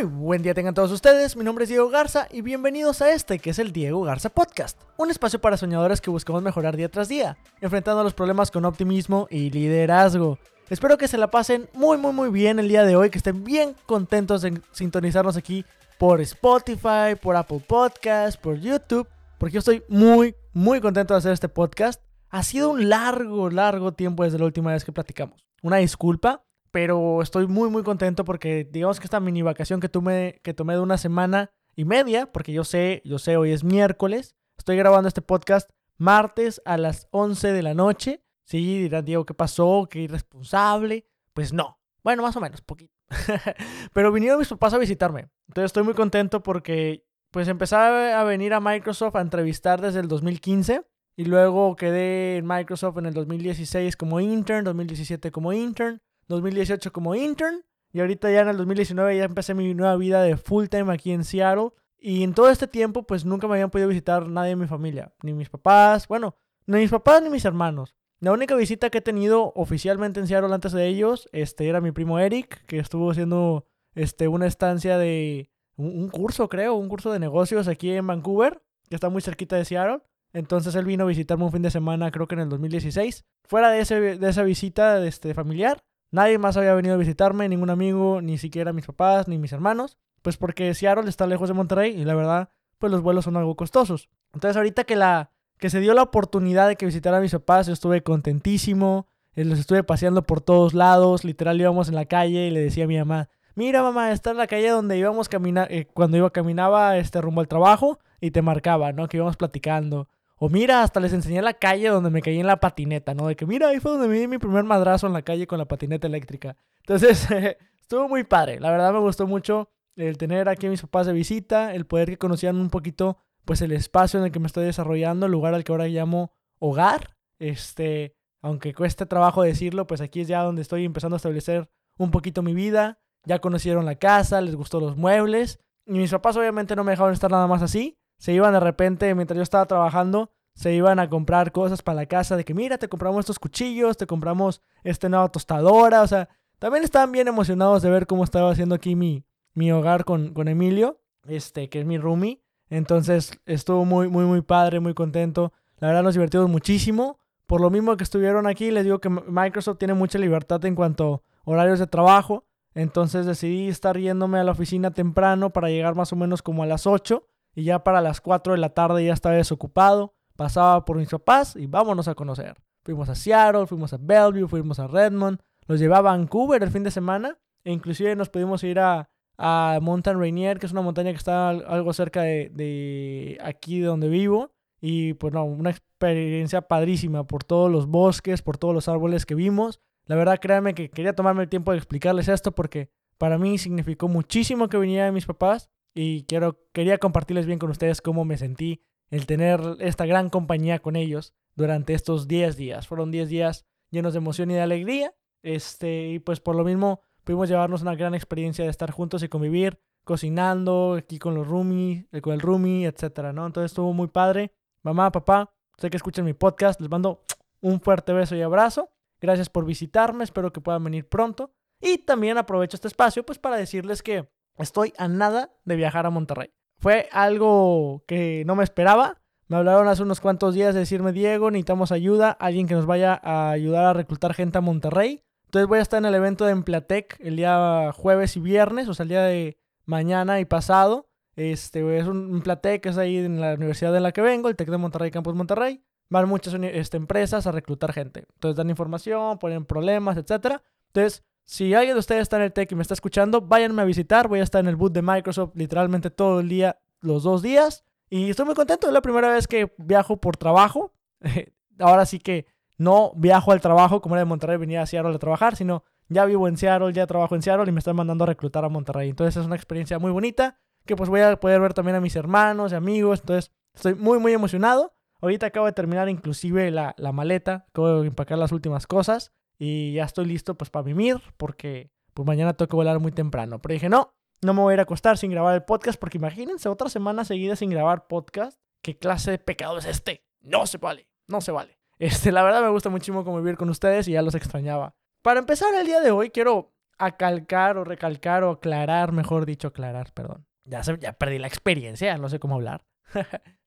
Muy buen día tengan todos ustedes, mi nombre es Diego Garza y bienvenidos a este que es el Diego Garza Podcast, un espacio para soñadores que buscamos mejorar día tras día, enfrentando los problemas con optimismo y liderazgo. Espero que se la pasen muy muy muy bien el día de hoy, que estén bien contentos de sintonizarnos aquí por Spotify, por Apple Podcasts, por YouTube, porque yo estoy muy muy contento de hacer este podcast. Ha sido un largo, largo tiempo desde la última vez que platicamos. Una disculpa, pero estoy muy muy contento porque digamos que esta mini vacación que tomé, que tomé de una semana y media, porque yo sé, yo sé, hoy es miércoles, estoy grabando este podcast martes a las 11 de la noche. Sí, dirán, Diego, ¿qué pasó? ¿Qué irresponsable? Pues no. Bueno, más o menos, poquito. Pero vinieron mis papás a visitarme. Entonces estoy muy contento porque pues empecé a venir a Microsoft a entrevistar desde el 2015 y luego quedé en Microsoft en el 2016 como intern, 2017 como intern, 2018 como intern y ahorita ya en el 2019 ya empecé mi nueva vida de full time aquí en Seattle. Y en todo este tiempo pues nunca me habían podido visitar nadie de mi familia, ni mis papás, bueno, ni mis papás ni mis hermanos. La única visita que he tenido oficialmente en Seattle antes de ellos este, era mi primo Eric, que estuvo haciendo este, una estancia de un, curso, creo, un curso de negocios aquí en Vancouver, que está muy cerquita de Seattle. Entonces él vino a visitarme un fin de semana, creo que en el 2016. Fuera de, ese, de esa visita este, familiar, Nadie más había venido a visitarme, ningún amigo, ni siquiera mis papás, ni mis hermanos. Pues porque Seattle está lejos de Monterrey y la verdad, pues los vuelos son algo costosos. Entonces ahorita que la que se dio la oportunidad de que visitara a mis papás, yo estuve contentísimo. Eh, los estuve paseando por todos lados. Literal íbamos en la calle y le decía a mi mamá, mira mamá, está en la calle donde íbamos caminar, eh, cuando iba caminaba este rumbo al trabajo y te marcaba, ¿no? Que íbamos platicando. O mira, hasta les enseñé la calle donde me caí en la patineta, ¿no? De que mira, ahí fue donde me di mi primer madrazo en la calle con la patineta eléctrica. Entonces, estuvo muy padre. La verdad me gustó mucho el tener aquí a mis papás de visita, el poder que conocieran un poquito, pues, el espacio en el que me estoy desarrollando, el lugar al que ahora llamo hogar. Este, aunque cueste trabajo decirlo, pues aquí es ya donde estoy empezando a establecer un poquito mi vida. Ya conocieron la casa, les gustó los muebles. Y mis papás obviamente no me dejaron estar nada más así se iban de repente, mientras yo estaba trabajando, se iban a comprar cosas para la casa de que, mira, te compramos estos cuchillos, te compramos esta nueva tostadora, o sea, también estaban bien emocionados de ver cómo estaba haciendo aquí mi, mi hogar con, con Emilio, este, que es mi roomie. Entonces estuvo muy, muy, muy padre, muy contento. La verdad nos divertimos muchísimo. Por lo mismo que estuvieron aquí, les digo que Microsoft tiene mucha libertad en cuanto a horarios de trabajo. Entonces decidí estar yéndome a la oficina temprano para llegar más o menos como a las 8 y ya para las 4 de la tarde ya estaba desocupado, pasaba por mis papás y vámonos a conocer. Fuimos a Seattle, fuimos a Bellevue, fuimos a Redmond, los llevé a Vancouver el fin de semana e inclusive nos pudimos ir a, a Mountain Rainier, que es una montaña que está algo cerca de, de aquí de donde vivo. Y pues no, una experiencia padrísima por todos los bosques, por todos los árboles que vimos. La verdad, créanme que quería tomarme el tiempo de explicarles esto porque para mí significó muchísimo que vinieran mis papás y quiero, quería compartirles bien con ustedes cómo me sentí el tener esta gran compañía con ellos durante estos 10 días. Fueron 10 días llenos de emoción y de alegría. Este, y pues por lo mismo pudimos llevarnos una gran experiencia de estar juntos y convivir, cocinando aquí con los roomies, eh, con el roomie, etcétera, ¿no? Entonces estuvo muy padre. Mamá, papá, sé que escuchan mi podcast, les mando un fuerte beso y abrazo. Gracias por visitarme, espero que puedan venir pronto. Y también aprovecho este espacio pues para decirles que Estoy a nada de viajar a Monterrey. Fue algo que no me esperaba. Me hablaron hace unos cuantos días de decirme, Diego, necesitamos ayuda, alguien que nos vaya a ayudar a reclutar gente a Monterrey. Entonces voy a estar en el evento de Emplatec el día jueves y viernes, o sea, el día de mañana y pasado. Este es un Emplatec es ahí en la universidad de la que vengo, el TEC de Monterrey, Campus Monterrey. Van muchas este, empresas a reclutar gente. Entonces dan información, ponen problemas, etc. Entonces si alguien de ustedes está en el tech y me está escuchando, váyanme a visitar. Voy a estar en el boot de Microsoft literalmente todo el día, los dos días. Y estoy muy contento. Es la primera vez que viajo por trabajo. Ahora sí que no viajo al trabajo como era de Monterrey, venía a Seattle a trabajar, sino ya vivo en Seattle, ya trabajo en Seattle y me están mandando a reclutar a Monterrey. Entonces es una experiencia muy bonita que pues voy a poder ver también a mis hermanos y amigos. Entonces estoy muy, muy emocionado. Ahorita acabo de terminar inclusive la, la maleta, acabo de empacar las últimas cosas. Y ya estoy listo pues para vivir porque pues mañana tengo que volar muy temprano. Pero dije, no, no me voy a ir a acostar sin grabar el podcast porque imagínense otra semana seguida sin grabar podcast. ¿Qué clase de pecado es este? No se vale, no se vale. Este, la verdad me gusta muchísimo convivir con ustedes y ya los extrañaba. Para empezar el día de hoy quiero acalcar o recalcar o aclarar, mejor dicho, aclarar, perdón. Ya, se, ya perdí la experiencia, no sé cómo hablar.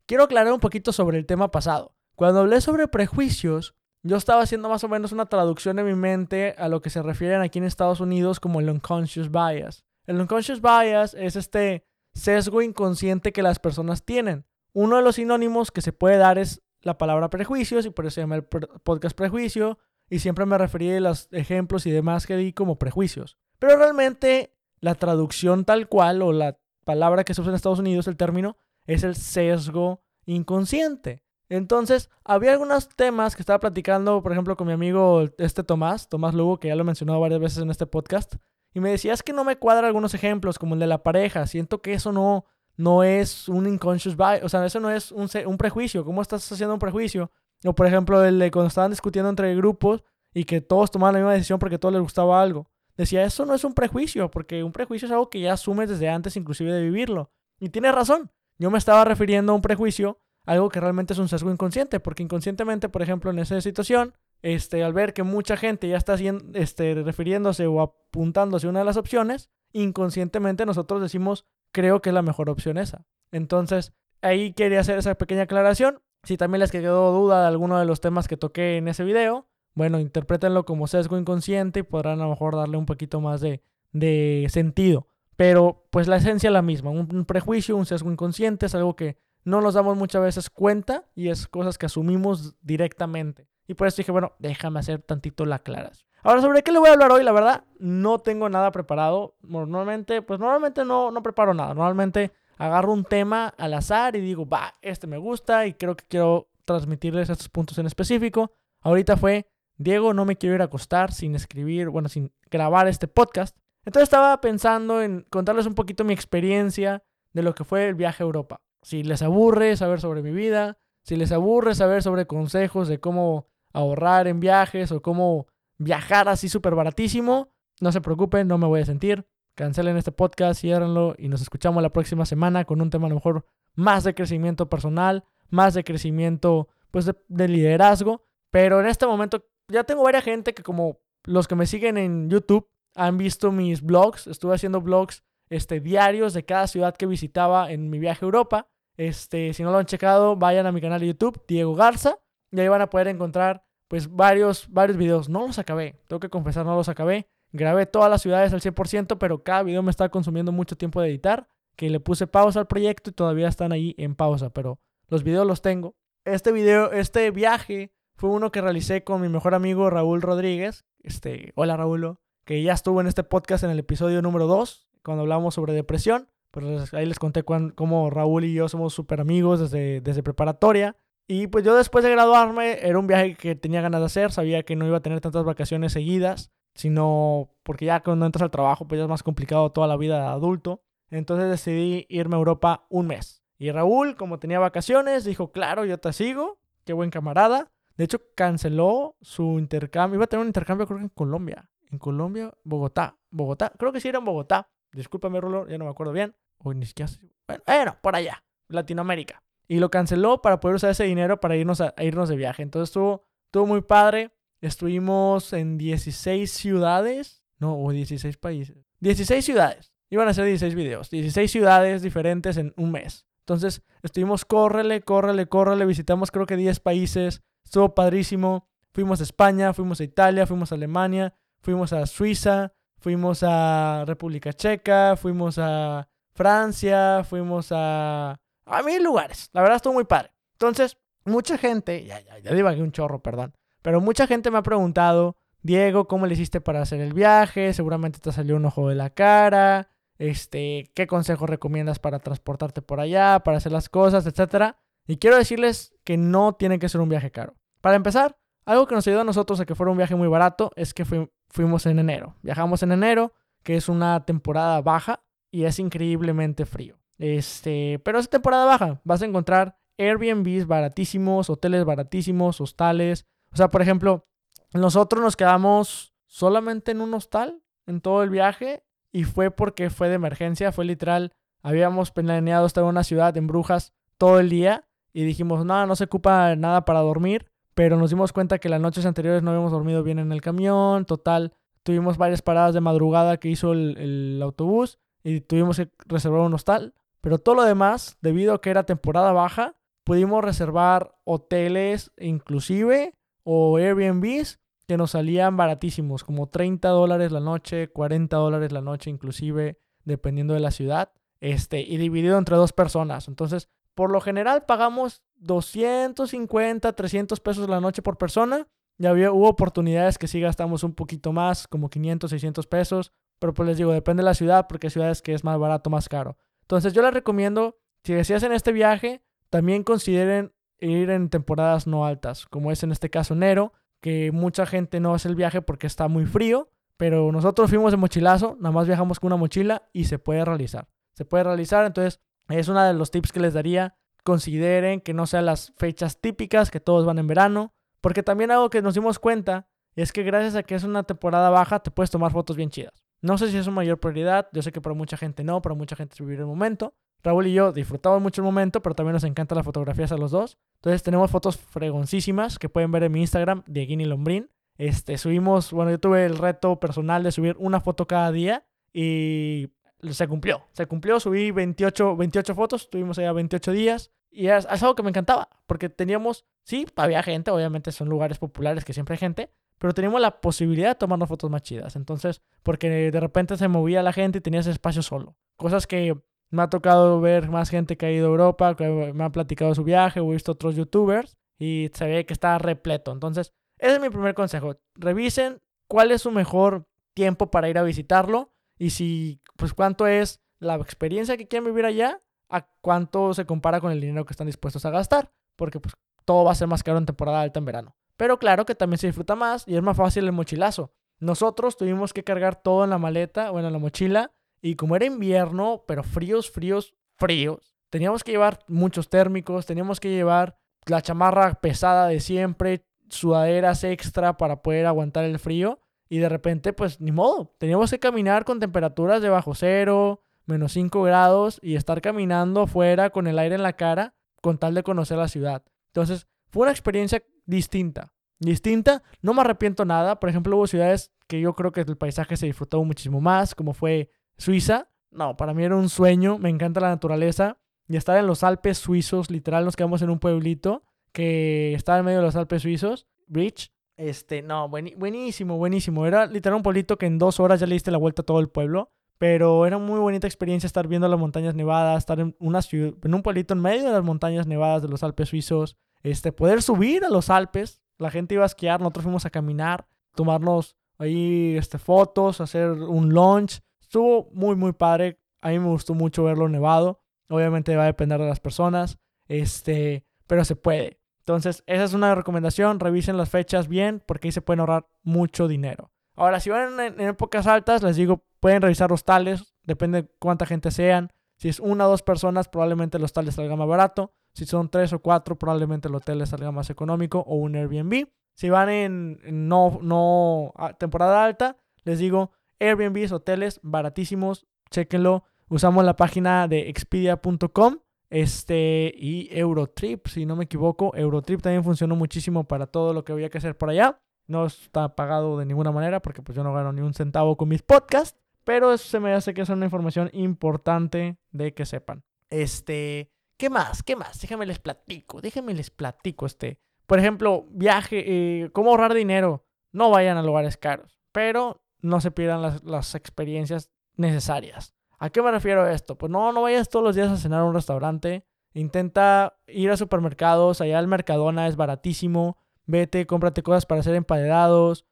Quiero aclarar un poquito sobre el tema pasado. Cuando hablé sobre prejuicios, yo estaba haciendo más o menos una traducción en mi mente a lo que se refieren aquí en Estados Unidos como el unconscious bias. El unconscious bias es este sesgo inconsciente que las personas tienen. Uno de los sinónimos que se puede dar es la palabra prejuicios y por eso se llama el podcast prejuicio y siempre me referí a los ejemplos y demás que di como prejuicios. Pero realmente la traducción tal cual o la palabra que se usa en Estados Unidos, el término, es el sesgo inconsciente. Entonces, había algunos temas que estaba platicando, por ejemplo, con mi amigo este Tomás, Tomás Lugo, que ya lo he mencionado varias veces en este podcast, y me decía, es que no me cuadran algunos ejemplos, como el de la pareja, siento que eso no, no es un unconscious bias, o sea, eso no es un, prejuicio, ¿cómo estás haciendo un prejuicio? O por ejemplo, el de cuando estaban discutiendo entre grupos y que todos tomaban la misma decisión porque a todos les gustaba algo. Decía, eso no es un prejuicio, porque un prejuicio es algo que ya asumes desde antes inclusive de vivirlo. Y tiene razón. Yo me estaba refiriendo a un prejuicio, algo que realmente es un sesgo inconsciente, porque inconscientemente, por ejemplo, en esa situación, este, al ver que mucha gente ya está este, refiriéndose o apuntándose a una de las opciones, inconscientemente nosotros decimos, creo que es la mejor opción esa. Entonces, ahí quería hacer esa pequeña aclaración. Si también les quedó duda de alguno de los temas que toqué en ese video, bueno, interprétenlo como sesgo inconsciente y podrán a lo mejor darle un poquito más de, de sentido. Pero pues la esencia es la misma, un, prejuicio, un sesgo inconsciente es algo que no nos damos muchas veces cuenta y es cosas que asumimos directamente. Y por eso dije, bueno, déjame hacer tantito la claras. Ahora, ¿sobre qué le voy a hablar hoy? La verdad, no tengo nada preparado. Normalmente, pues normalmente no, no preparo nada. Normalmente agarro un tema al azar y digo, va, este me gusta y creo que quiero transmitirles estos puntos en específico. Ahorita fue Diego, no me quiero ir a acostar sin escribir, bueno, sin grabar este podcast. Entonces estaba pensando en contarles un poquito mi experiencia de lo que fue el viaje a Europa. Si les aburre saber sobre mi vida, si les aburre saber sobre consejos de cómo ahorrar en viajes o cómo viajar así súper baratísimo, no se preocupen, no me voy a sentir. Cancelen este podcast, ciérrenlo y nos escuchamos la próxima semana con un tema a lo mejor más de crecimiento personal, más de crecimiento pues de liderazgo. Pero en este momento ya tengo varias gente que como los que me siguen en YouTube han visto mis blogs. Estuve haciendo blogs este, diarios de cada ciudad que visitaba en mi viaje a Europa. Este, si no lo han checado, vayan a mi canal de YouTube, Diego Garza, y ahí van a poder encontrar pues varios, varios videos. No los acabé, tengo que confesar, no los acabé. Grabé todas las ciudades al 100%, pero cada video me está consumiendo mucho tiempo de editar, que le puse pausa al proyecto y todavía están ahí en pausa, pero los videos los tengo. Este video, este viaje fue uno que realicé con mi mejor amigo Raúl Rodríguez. Este, hola Raúl, que ya estuvo en este podcast en el episodio número 2, cuando hablamos sobre depresión. Pues ahí les conté cómo Raúl y yo somos súper amigos desde, desde preparatoria. Y pues yo después de graduarme era un viaje que tenía ganas de hacer, sabía que no iba a tener tantas vacaciones seguidas, sino porque ya cuando entras al trabajo pues ya es más complicado toda la vida de adulto. Entonces decidí irme a Europa un mes. Y Raúl, como tenía vacaciones, dijo, claro, yo te sigo, qué buen camarada. De hecho, canceló su intercambio. Iba a tener un intercambio, creo que en Colombia. En Colombia, Bogotá. Bogotá. Creo que sí era en Bogotá. Discúlpame, Rulo, ya no me acuerdo bien. O ni siquiera. Bueno, bueno, por allá. Latinoamérica. Y lo canceló para poder usar ese dinero para irnos, a, irnos de viaje. Entonces estuvo, estuvo muy padre. Estuvimos en 16 ciudades. No, o 16 países. 16 ciudades. Iban a ser 16 videos. 16 ciudades diferentes en un mes. Entonces estuvimos, córrele, córrele, córrele. Visitamos creo que 10 países. Estuvo padrísimo. Fuimos a España, fuimos a Italia, fuimos a Alemania, fuimos a Suiza, fuimos a República Checa, fuimos a Francia, fuimos a... a mil lugares. La verdad estuvo muy padre. Entonces, mucha gente, ya, ya, ya divagué un chorro, perdón, pero mucha gente me ha preguntado, Diego, ¿cómo le hiciste para hacer el viaje? Seguramente te salió un ojo de la cara. Este, ¿qué consejos recomiendas para transportarte por allá, para hacer las cosas, etcétera? Y quiero decirles que no tiene que ser un viaje caro. Para empezar, algo que nos ayudó a nosotros a que fuera un viaje muy barato es que fuimos en enero. Viajamos en enero, que es una temporada baja y es increíblemente frío. Este, pero es temporada baja. Vas a encontrar Airbnbs baratísimos, hoteles baratísimos, hostales. O sea, por ejemplo, nosotros nos quedamos solamente en un hostal en todo el viaje y fue porque fue de emergencia, fue literal. Habíamos planeado estar en una ciudad en Brujas todo el día y dijimos, no, no se ocupa nada para dormir, pero nos dimos cuenta que las noches anteriores no habíamos dormido bien en el camión, total, tuvimos varias paradas de madrugada que hizo el autobús y tuvimos que reservar un hostal. Pero todo lo demás, debido a que era temporada baja, pudimos reservar hoteles inclusive o Airbnbs que nos salían baratísimos, como 30 dólares la noche, 40 dólares la noche inclusive, dependiendo de la ciudad, este, y dividido entre dos personas. Entonces, por lo general pagamos 250, 300 pesos la noche por persona. Ya había, hubo oportunidades que sí gastamos un poquito más, como 500, 600 pesos, pero pues les digo, depende de la ciudad, porque hay ciudades que es más barato, más caro. Entonces yo les recomiendo, si hacen este viaje, también consideren ir en temporadas no altas, como es en este caso enero, que mucha gente no hace el viaje porque está muy frío, pero nosotros fuimos de mochilazo, nada más viajamos con una mochila y se puede realizar. Se puede realizar, entonces es uno de los tips que les daría. Consideren que no sean las fechas típicas, que todos van en verano, porque también algo que nos dimos cuenta es que gracias a que es una temporada baja te puedes tomar fotos bien chidas. No sé si es su mayor prioridad, yo sé que para mucha gente no, para mucha gente es vivir el momento, Raúl y yo disfrutamos mucho el momento, pero también nos encanta las fotografías a los dos. Entonces tenemos fotos fregoncísimas que pueden ver en mi Instagram, Dieguini Lombrín. Este, subimos, bueno, yo tuve el reto personal de subir una foto cada día y se cumplió. Se cumplió, subí 28, 28 fotos, tuvimos allá 28 días y es, es algo que me encantaba, porque teníamos, sí, había gente, obviamente son lugares populares que siempre hay gente, pero teníamos la posibilidad de tomarnos fotos más chidas. Entonces, porque de repente se movía la gente y tenías espacio solo. Cosas que me ha tocado ver más gente que ha ido a Europa, que me ha platicado su viaje, he visto otros youtubers y se ve que está repleto. Entonces, ese es mi primer consejo. Revisen cuál es su mejor tiempo para ir a visitarlo y si, pues, cuánto es la experiencia que quieren vivir allá a cuánto se compara con el dinero que están dispuestos a gastar. Porque, pues, todo va a ser más caro en temporada alta en verano. Pero claro que también se disfruta más y es más fácil el mochilazo. Nosotros tuvimos que cargar todo en la maleta o en la mochila y como era invierno, pero fríos, fríos, fríos, teníamos que llevar muchos térmicos, teníamos que llevar la chamarra pesada de siempre, sudaderas extra para poder aguantar el frío. Y de repente, pues ni modo, teníamos que caminar con temperaturas de bajo cero, menos 5 grados y estar caminando afuera con el aire en la cara con tal de conocer la ciudad. Entonces, fue una experiencia distinta. Distinta, no me arrepiento nada. Por ejemplo, hubo ciudades que yo creo que el paisaje se disfrutó muchísimo más, como fue Suiza, no, para mí era un sueño, me encanta la naturaleza y estar en los Alpes suizos, literal nos quedamos en un pueblito que estaba en medio de los Alpes suizos, Bridge. Este, no, buenísimo, buenísimo. Era literal un pueblito que en dos horas ya le diste la vuelta a todo el pueblo. Pero era muy bonita experiencia estar viendo las montañas nevadas, estar en, una ciudad, en un pueblito en medio de las montañas nevadas de los Alpes suizos. Este, poder subir a los Alpes. La gente iba a esquiar, nosotros fuimos a caminar, tomarnos ahí este, fotos, hacer un lunch. Estuvo muy, muy padre. A mí me gustó mucho verlo nevado. Obviamente va a depender de las personas. Este, pero se puede. Entonces, esa es una recomendación. Revisen las fechas bien porque ahí se pueden ahorrar mucho dinero. Ahora, si van en, épocas altas, les digo, pueden revisar los tales. Depende de cuánta gente sean. Si es una o dos personas, probablemente el hostal les salga más barato. Si son tres o cuatro, probablemente el hotel les salga más económico o un Airbnb. Si van en, no, no temporada alta, les digo, Airbnb, hoteles baratísimos, chéquenlo. Usamos la página de expedia.com este, y Eurotrip, si no me equivoco. Eurotrip también funcionó muchísimo para todo lo que había que hacer por allá. No está pagado de ninguna manera porque pues yo no gano ni un centavo con mis podcasts. Pero eso se me hace que es una información importante de que sepan. Este, ¿qué más? ¿Qué más? Déjenme les platico, déjenme les platico este. Por ejemplo, viaje, eh, cómo ahorrar dinero. No vayan a lugares caros, pero no se pierdan las, experiencias necesarias. ¿A qué me refiero a esto? Pues no, no vayas todos los días a cenar a un restaurante. Intenta ir a supermercados, allá al Mercadona es baratísimo. Vete, cómprate cosas para hacer emparedados,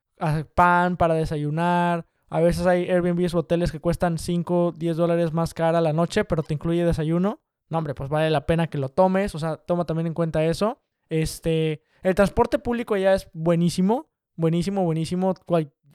pan para desayunar. A veces hay Airbnb o hoteles que cuestan 5, 10 dólares más cara la noche, pero te incluye desayuno. No, hombre, pues vale la pena que lo tomes. O sea, toma también en cuenta eso. Este, el transporte público ya es buenísimo. Buenísimo, buenísimo.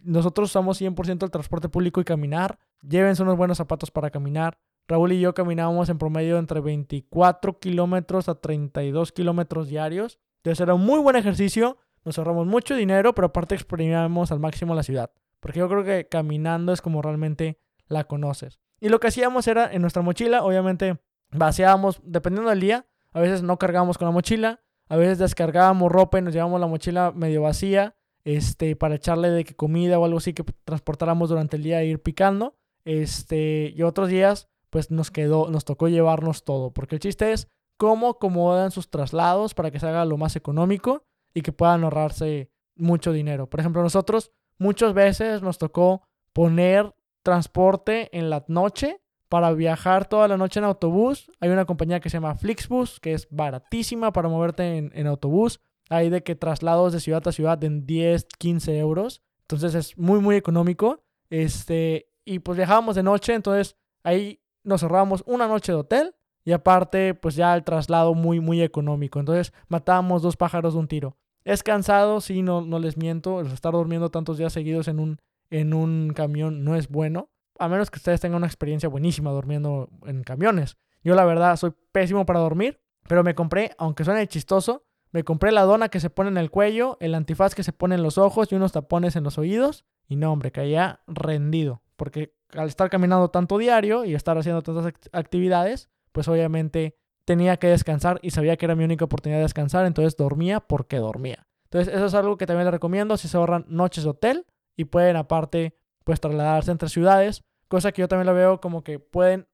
Nosotros usamos 100% el transporte público y caminar. Llévense unos buenos zapatos para caminar. Raúl y yo caminábamos en promedio entre 24 kilómetros a 32 kilómetros diarios. Entonces era un muy buen ejercicio. Nos ahorramos mucho dinero, pero aparte exprimíamos al máximo la ciudad. Porque yo creo que caminando es como realmente la conoces. Y lo que hacíamos era en nuestra mochila, obviamente vaciábamos, dependiendo del día, a veces no cargábamos con la mochila, a veces descargábamos ropa y nos llevábamos la mochila medio vacía este, para echarle de comida o algo así que transportáramos durante el día e ir picando. Este, y otros días, pues nos quedó, nos tocó llevarnos todo, porque el chiste es cómo acomodan sus traslados para que se haga lo más económico y que puedan ahorrarse mucho dinero. Por ejemplo, nosotros muchas veces nos tocó poner transporte en la noche para viajar toda la noche en autobús. Hay una compañía que se llama Flixbus, que es baratísima para moverte en, autobús. Hay de que traslados de ciudad a ciudad en 10, 15 euros. Entonces es muy, muy económico. Este, y pues viajábamos de noche, entonces ahí nos ahorrábamos una noche de hotel y aparte pues ya el traslado muy, muy económico. Entonces matábamos dos pájaros de un tiro. Es cansado, sí, no, no les miento. estar durmiendo tantos días seguidos en un, en un camión no es bueno a menos que ustedes tengan una experiencia buenísima durmiendo en camiones. Yo la verdad soy pésimo para dormir, pero me compré, aunque suene chistoso, me compré la dona que se pone en el cuello, el antifaz que se pone en los ojos y unos tapones en los oídos. Y no, hombre, caía rendido. Porque al estar caminando tanto diario y estar haciendo tantas actividades, pues obviamente tenía que descansar y sabía que era mi única oportunidad de descansar, entonces dormía porque dormía. Entonces eso es algo que también les recomiendo si se ahorran noches de hotel y pueden aparte pues trasladarse entre ciudades, cosa que yo también lo veo como que pueden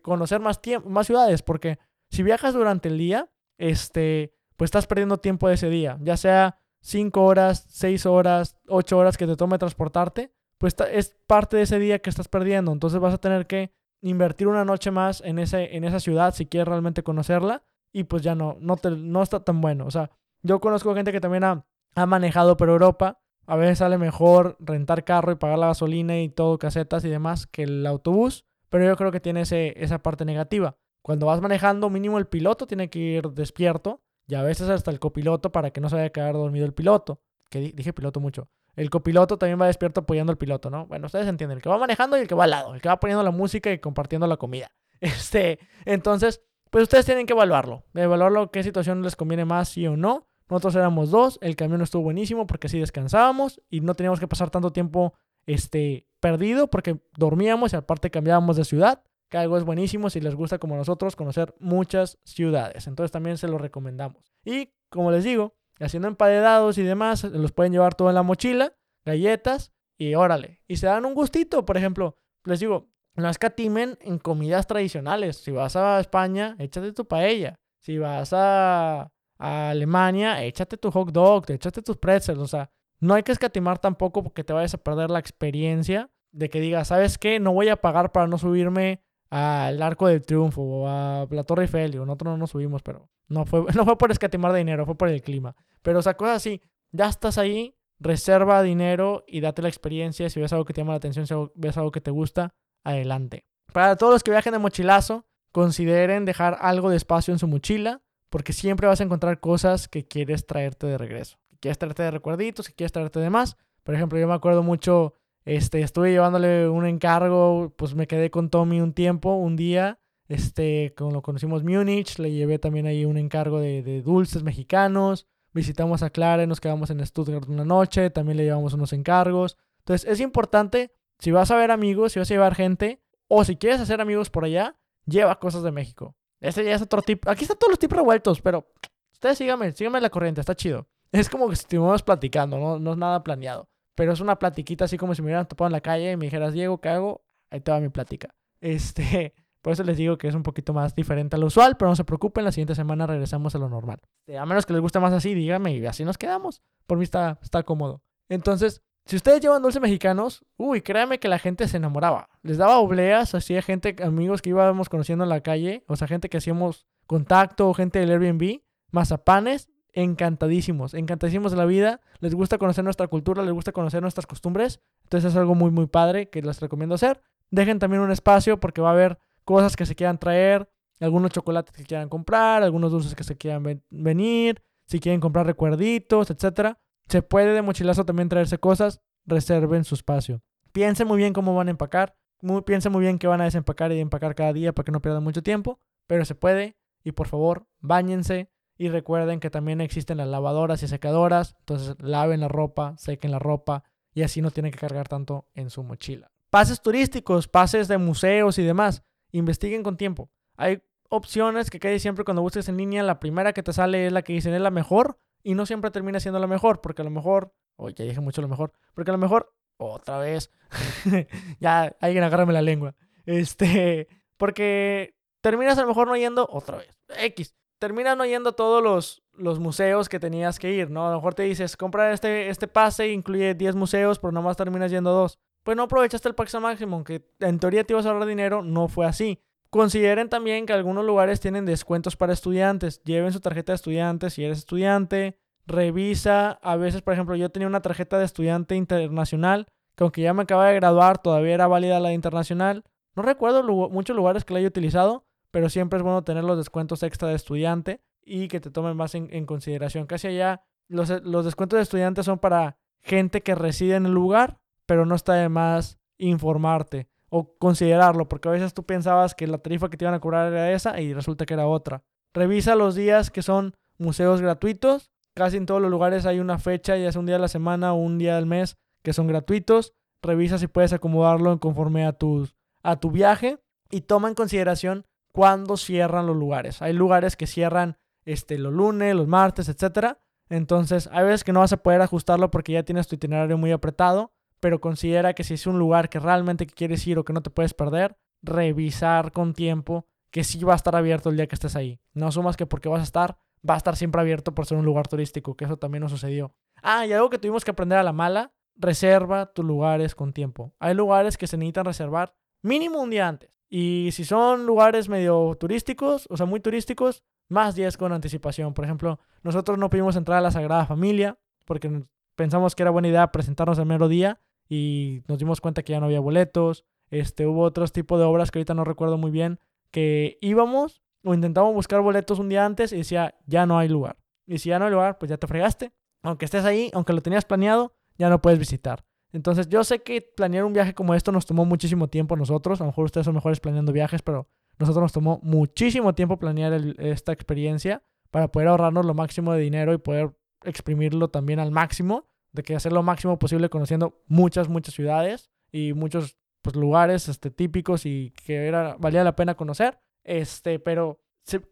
conocer más, más ciudades, porque si viajas durante el día, este, pues estás perdiendo tiempo de ese día, ya sea 5 horas, 6 horas, 8 horas que te tome transportarte, pues es parte de ese día que estás perdiendo, entonces vas a tener que invertir una noche más en, ese, en esa ciudad si quieres realmente conocerla y pues ya no, no, te, no está tan bueno, o sea, yo conozco gente que también ha, ha manejado por Europa a veces sale mejor rentar carro y pagar la gasolina y todo, casetas y demás, que el autobús. Pero yo creo que tiene ese, esa parte negativa. Cuando vas manejando, mínimo el piloto tiene que ir despierto. Y a veces hasta el copiloto para que no se vaya a quedar dormido el piloto. Que dije piloto mucho. El copiloto también va despierto apoyando al piloto, ¿no? Bueno, ustedes entienden. El que va manejando y el que va al lado. El que va poniendo la música y compartiendo la comida. Este, entonces, pues ustedes tienen que evaluarlo. Evaluarlo qué situación les conviene más, sí o no. Nosotros éramos dos, el camión estuvo buenísimo porque así descansábamos y no teníamos que pasar tanto tiempo este, perdido porque dormíamos y aparte cambiábamos de ciudad, que algo es buenísimo si les gusta como nosotros conocer muchas ciudades. Entonces también se lo recomendamos. Y como les digo, haciendo emparedados y demás, los pueden llevar todo en la mochila, galletas y órale. Y se dan un gustito, por ejemplo, les digo, no escatimen en comidas tradicionales. Si vas a España, échate tu paella. Si vas a a Alemania, échate tu hot dog, échate tus pretzels, o sea, no hay que escatimar tampoco porque te vayas a perder la experiencia de que digas, ¿sabes qué? No voy a pagar para no subirme al Arco del Triunfo o a la Torre Eiffel. Nosotros no nos subimos, pero no fue, no fue por escatimar dinero, fue por el clima. Pero, o sea, cosas así, ya estás ahí, reserva dinero y date la experiencia. Si ves algo que te llama la atención, si ves algo que te gusta, adelante. Para todos los que viajen de mochilazo, consideren dejar algo de espacio en su mochila porque siempre vas a encontrar cosas que quieres traerte de regreso. Que quieres traerte de recuerditos, que quieres traerte de más. Por ejemplo, yo me acuerdo mucho, este, estuve llevándole un encargo, pues me quedé con Tommy un tiempo, un día, este, cuando lo conocimos Múnich, le llevé también ahí un encargo de, dulces mexicanos. Visitamos a Clara nos quedamos en Stuttgart una noche, también le llevamos unos encargos. Entonces es importante, si vas a ver amigos, si vas a llevar gente, o si quieres hacer amigos por allá, lleva cosas de México. Ese ya es otro tip. Aquí están todos los tips revueltos, pero ustedes síganme, síganme la corriente, está chido. Es como que estuvimos platicando, ¿no? no es nada planeado. Pero es una platiquita así como si me hubieran topado en la calle y me dijeras, Diego, ¿qué hago? Ahí te va mi plática. Este, por eso les digo que es un poquito más diferente a lo usual, pero no se preocupen, la siguiente semana regresamos a lo normal. Este, a menos que les guste más así, díganme y así nos quedamos. Por mí está, está cómodo. Entonces, si ustedes llevan dulces mexicanos, uy, créanme que la gente se enamoraba. Les daba obleas, hacía gente, amigos que íbamos conociendo en la calle, o sea, gente que hacíamos contacto, gente del Airbnb, mazapanes, encantadísimos, encantadísimos de la vida. Les gusta conocer nuestra cultura, les gusta conocer nuestras costumbres. Entonces es algo muy, muy padre que les recomiendo hacer. Dejen también un espacio porque va a haber cosas que se quieran traer, algunos chocolates que quieran comprar, algunos dulces que se quieran venir, si quieren comprar recuerditos, etcétera. Se puede de mochilazo también traerse cosas, reserven su espacio. Piensen muy bien cómo van a empacar, piensen muy bien qué van a desempacar y empacar cada día para que no pierdan mucho tiempo, pero se puede y por favor, bañense y recuerden que también existen las lavadoras y secadoras, entonces laven la ropa, sequen la ropa y así no tienen que cargar tanto en su mochila. Pases turísticos, pases de museos y demás, investiguen con tiempo. Hay opciones que casi siempre cuando busques en línea, la primera que te sale es la que dicen es la mejor, y no siempre termina siendo la mejor, porque a lo mejor O ya dije mucho lo mejor. Porque a lo mejor, otra vez, ya alguien agárrame la lengua. Este, porque terminas a lo mejor no yendo, otra vez, X. Terminas no yendo a todos los, los museos que tenías que ir, ¿no? A lo mejor te dices, compra este, este pase, incluye 10 museos, pero nomás terminas yendo a dos. Pues no aprovechaste el pase máximo, aunque en teoría te ibas a ahorrar dinero, no fue así. Consideren también que algunos lugares tienen descuentos para estudiantes. Lleven su tarjeta de estudiante si eres estudiante. Revisa. A veces, por ejemplo, yo tenía una tarjeta de estudiante internacional que aunque ya me acaba de graduar, todavía era válida la internacional. No recuerdo muchos lugares que la haya utilizado, pero siempre es bueno tener los descuentos extra de estudiante y que te tomen más en, consideración. Casi allá, los, los descuentos de estudiante son para gente que reside en el lugar, pero no está de más informarte o considerarlo, porque a veces tú pensabas que la tarifa que te iban a cobrar era esa y resulta que era otra. Revisa los días que son museos gratuitos. Casi en todos los lugares hay una fecha, ya sea un día de la semana o un día del mes, que son gratuitos. Revisa si puedes acomodarlo conforme a, tus, a tu viaje y toma en consideración cuándo cierran los lugares. Hay lugares que cierran este, los lunes, los martes, etc. Entonces, hay veces que no vas a poder ajustarlo porque ya tienes tu itinerario muy apretado pero considera que si es un lugar que realmente quieres ir o que no te puedes perder, revisar con tiempo que sí va a estar abierto el día que estés ahí. No asumas que porque vas a estar, va a estar siempre abierto por ser un lugar turístico, que eso también nos sucedió. Ah, y algo que tuvimos que aprender a la mala, reserva tus lugares con tiempo. Hay lugares que se necesitan reservar mínimo un día antes. Y si son lugares medio turísticos, o sea, muy turísticos, más días con anticipación. Por ejemplo, nosotros no pudimos entrar a la Sagrada Familia porque pensamos que era buena idea presentarnos el mero día y nos dimos cuenta que ya no había boletos. Este, hubo otros tipos de obras que ahorita no recuerdo muy bien, que íbamos o intentábamos buscar boletos un día antes y decía, ya no hay lugar. Y si ya no hay lugar, pues ya te fregaste. Aunque estés ahí, aunque lo tenías planeado, ya no puedes visitar. Entonces yo sé que planear un viaje como esto nos tomó muchísimo tiempo a nosotros. A lo mejor ustedes son mejores planeando viajes, pero nosotros nos tomó muchísimo tiempo planear esta experiencia para poder ahorrarnos lo máximo de dinero y poder exprimirlo también al máximo de que hacer lo máximo posible conociendo muchas, muchas ciudades y muchos pues, lugares este, típicos y que era, valía la pena conocer. Este, pero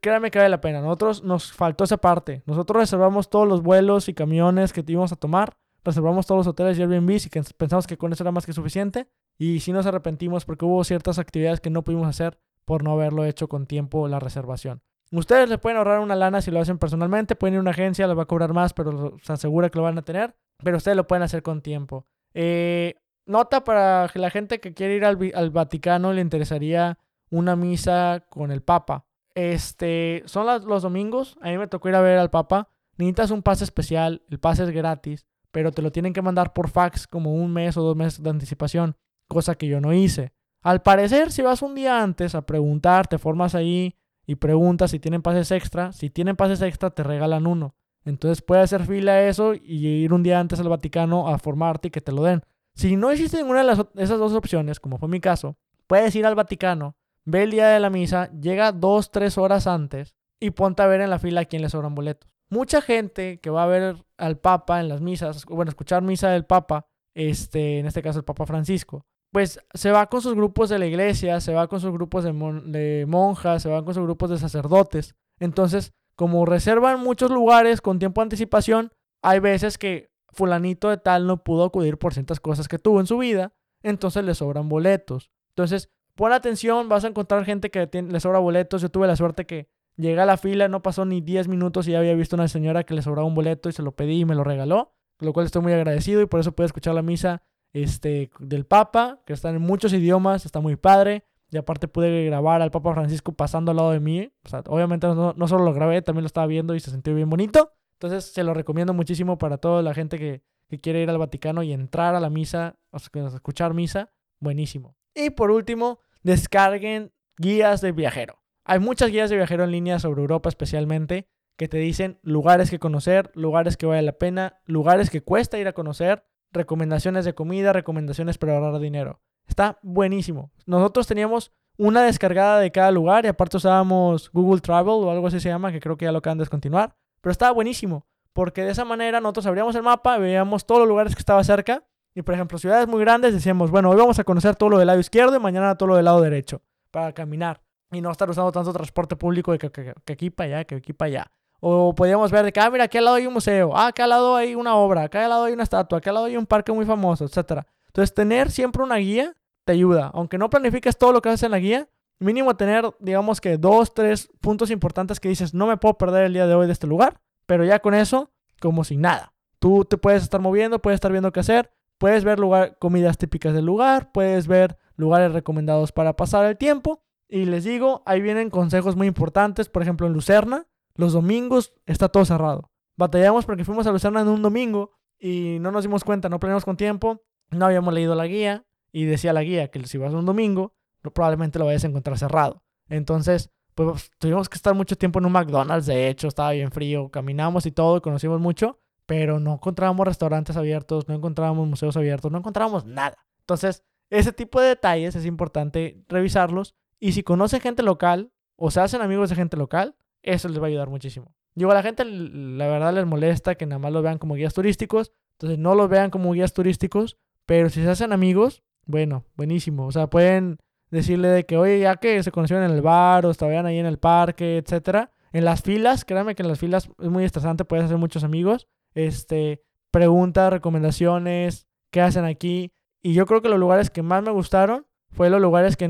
créanme que vale la pena. Nosotros nos faltó esa parte. Nosotros reservamos todos los vuelos y camiones que íbamos a tomar. Reservamos todos los hoteles y Airbnb y pensamos que con eso era más que suficiente. Y sí nos arrepentimos porque hubo ciertas actividades que no pudimos hacer por no haberlo hecho con tiempo la reservación. Ustedes les pueden ahorrar una lana si lo hacen personalmente. Pueden ir a una agencia, les va a cobrar más, pero se asegura que lo van a tener pero ustedes lo pueden hacer con tiempo. Eh, nota para la gente que quiere ir al, Vaticano, le interesaría una misa con el Papa. Este, son los domingos, a mí me tocó ir a ver al Papa. Necesitas un pase especial, el pase es gratis, pero te lo tienen que mandar por fax como un mes o dos meses de anticipación, cosa que yo no hice. Al parecer, si vas un día antes a preguntar, te formas ahí y preguntas si tienen pases extra. Si tienen pases extra, te regalan uno. Entonces puedes hacer fila a eso y ir un día antes al Vaticano a formarte y que te lo den. Si no existe ninguna de esas dos opciones, como fue mi caso, puedes ir al Vaticano, ve el día de la misa, llega dos, tres horas antes y ponte a ver en la fila a quién le sobran boletos. Mucha gente que va a ver al Papa en las misas, bueno, escuchar misa del Papa, este, en este caso el Papa Francisco, pues se va con sus grupos de la iglesia, se va con sus grupos de, de monjas, se va con sus grupos de sacerdotes. Entonces, como reservan muchos lugares con tiempo de anticipación, hay veces que fulanito de tal no pudo acudir por ciertas cosas que tuvo en su vida, entonces le sobran boletos. Entonces, pon atención, vas a encontrar gente que le sobra boletos. Yo tuve la suerte que llegué a la fila, no pasó ni 10 minutos y ya había visto una señora que le sobraba un boleto y se lo pedí y me lo regaló, lo cual estoy muy agradecido y por eso pude escuchar la misa este, del Papa, que está en muchos idiomas, está muy padre. Y aparte pude grabar al Papa Francisco pasando al lado de mí. O sea, obviamente no, solo lo grabé, también lo estaba viendo y se sintió bien bonito. Entonces se lo recomiendo muchísimo para toda la gente que, quiere ir al Vaticano y entrar a la misa, o sea, escuchar misa. Buenísimo. Y por último, descarguen guías de viajero. Hay muchas guías de viajero en línea sobre Europa especialmente que te dicen lugares que conocer, lugares que vale la pena, lugares que cuesta ir a conocer, recomendaciones de comida, recomendaciones para ahorrar dinero. Está buenísimo. Nosotros teníamos una descargada de cada lugar y aparte usábamos Google Travel o algo así se llama, que creo que ya lo acaban de descontinuar. Pero estaba buenísimo, porque de esa manera nosotros abríamos el mapa, veíamos todos los lugares que estaba cerca y por ejemplo ciudades muy grandes decíamos, bueno, hoy vamos a conocer todo lo del lado izquierdo y mañana todo lo del lado derecho para caminar y no estar usando tanto transporte público de que, aquí para allá, que aquí para allá. O podíamos ver de que, ah, mira, aquí al lado hay un museo, ah, acá al lado hay una obra, acá al lado hay una estatua, acá al lado hay un parque muy famoso, etc. Entonces, tener siempre una guía te ayuda. Aunque no planifiques todo lo que haces en la guía, mínimo tener, digamos que dos, tres puntos importantes que dices, no me puedo perder el día de hoy de este lugar, pero ya con eso, como si nada. Tú te puedes estar moviendo, puedes estar viendo qué hacer, puedes ver lugar, comidas típicas del lugar, puedes ver lugares recomendados para pasar el tiempo. Y les digo, ahí vienen consejos muy importantes. Por ejemplo, en Lucerna, los domingos está todo cerrado. Batallamos porque fuimos a Lucerna en un domingo y no nos dimos cuenta, no planeamos con tiempo, no habíamos leído la guía y decía la guía que si vas un domingo, probablemente lo vayas a encontrar cerrado. Entonces, pues tuvimos que estar mucho tiempo en un McDonald's, de hecho, estaba bien frío, caminamos y todo, conocimos mucho, pero no encontrábamos restaurantes abiertos, no encontrábamos museos abiertos, no encontrábamos nada. Entonces, ese tipo de detalles es importante revisarlos y si conocen gente local o se hacen amigos de gente local, eso les va a ayudar muchísimo. Digo, a la gente la verdad les molesta que nada más los vean como guías turísticos, entonces no los vean como guías turísticos, pero si se hacen amigos, bueno, buenísimo. O sea, pueden decirle de que, oye, ya que se conocieron en el bar o estaban ahí en el parque, etcétera. En las filas, créanme que en las filas es muy estresante, puedes hacer muchos amigos. Este, preguntas, recomendaciones, qué hacen aquí. Y yo creo que los lugares que más me gustaron fue los lugares que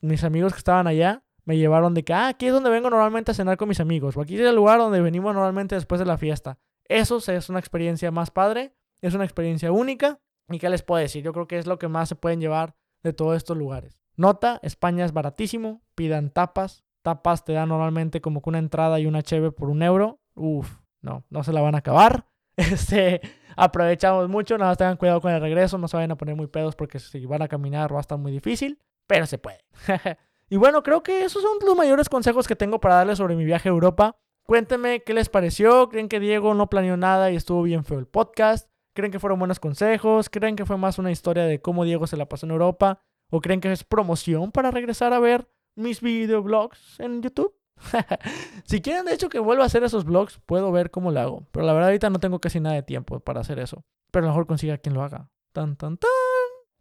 mis amigos que estaban allá me llevaron de que, ah, aquí es donde vengo normalmente a cenar con mis amigos, o aquí es el lugar donde venimos normalmente después de la fiesta. Eso es una experiencia más padre, es una experiencia única ¿Y qué les puedo decir? Yo creo que es lo que más se pueden llevar de todos estos lugares. Nota, España es baratísimo, pidan tapas. Tapas te dan normalmente como que una entrada y una cheve por un euro. Uf, no, no se la van a acabar. Este, aprovechamos mucho, nada más tengan cuidado con el regreso, no se vayan a poner muy pedos porque si van a caminar va a estar muy difícil, pero se puede. y bueno, creo que esos son los mayores consejos que tengo para darles sobre mi viaje a Europa. Cuéntenme qué les pareció, creen que Diego no planeó nada y estuvo bien feo el podcast. ¿Creen que fueron buenos consejos? ¿Creen que fue más una historia de cómo Diego se la pasó en Europa? ¿O creen que es promoción para regresar a ver mis videoblogs en YouTube? si quieren, de hecho, que vuelva a hacer esos vlogs, puedo ver cómo lo hago. Pero la verdad, ahorita no tengo casi nada de tiempo para hacer eso. Pero a lo mejor consiga quien lo haga. Tan, tan, tan.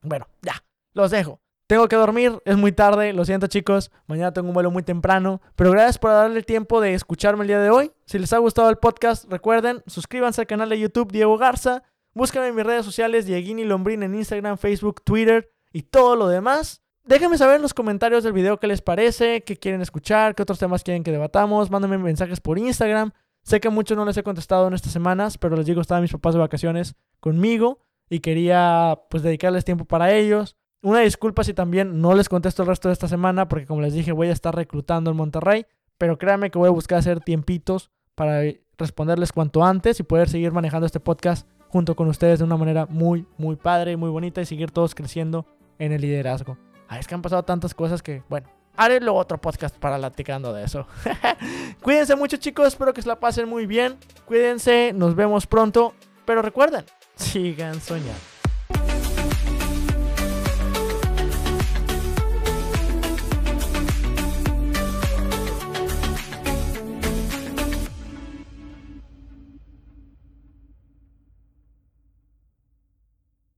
Bueno, ya, los dejo. Tengo que dormir, es muy tarde, lo siento chicos, mañana tengo un vuelo muy temprano, pero gracias por darle el tiempo de escucharme el día de hoy. Si les ha gustado el podcast, recuerden, suscríbanse al canal de YouTube Diego Garza, Búscame en mis redes sociales, Dieguini Lombrín en Instagram, Facebook, Twitter y todo lo demás. Déjenme saber en los comentarios del video qué les parece, qué quieren escuchar, qué otros temas quieren que debatamos. Mándenme mensajes por Instagram. Sé que muchos no les he contestado en estas semanas, pero les digo, estaban mis papás de vacaciones conmigo y quería pues dedicarles tiempo para ellos. Una disculpa si también no les contesto el resto de esta semana, porque como les dije, voy a estar reclutando en Monterrey. Pero créanme que voy a buscar hacer tiempitos para responderles cuanto antes y poder seguir manejando este podcast junto con ustedes de una manera muy, muy padre, muy bonita y seguir todos creciendo en el liderazgo. Ay, es que han pasado tantas cosas que, bueno, haré luego otro podcast para platicando de eso. Cuídense mucho chicos, espero que se la pasen muy bien. Cuídense, nos vemos pronto. Pero recuerden, sigan soñando.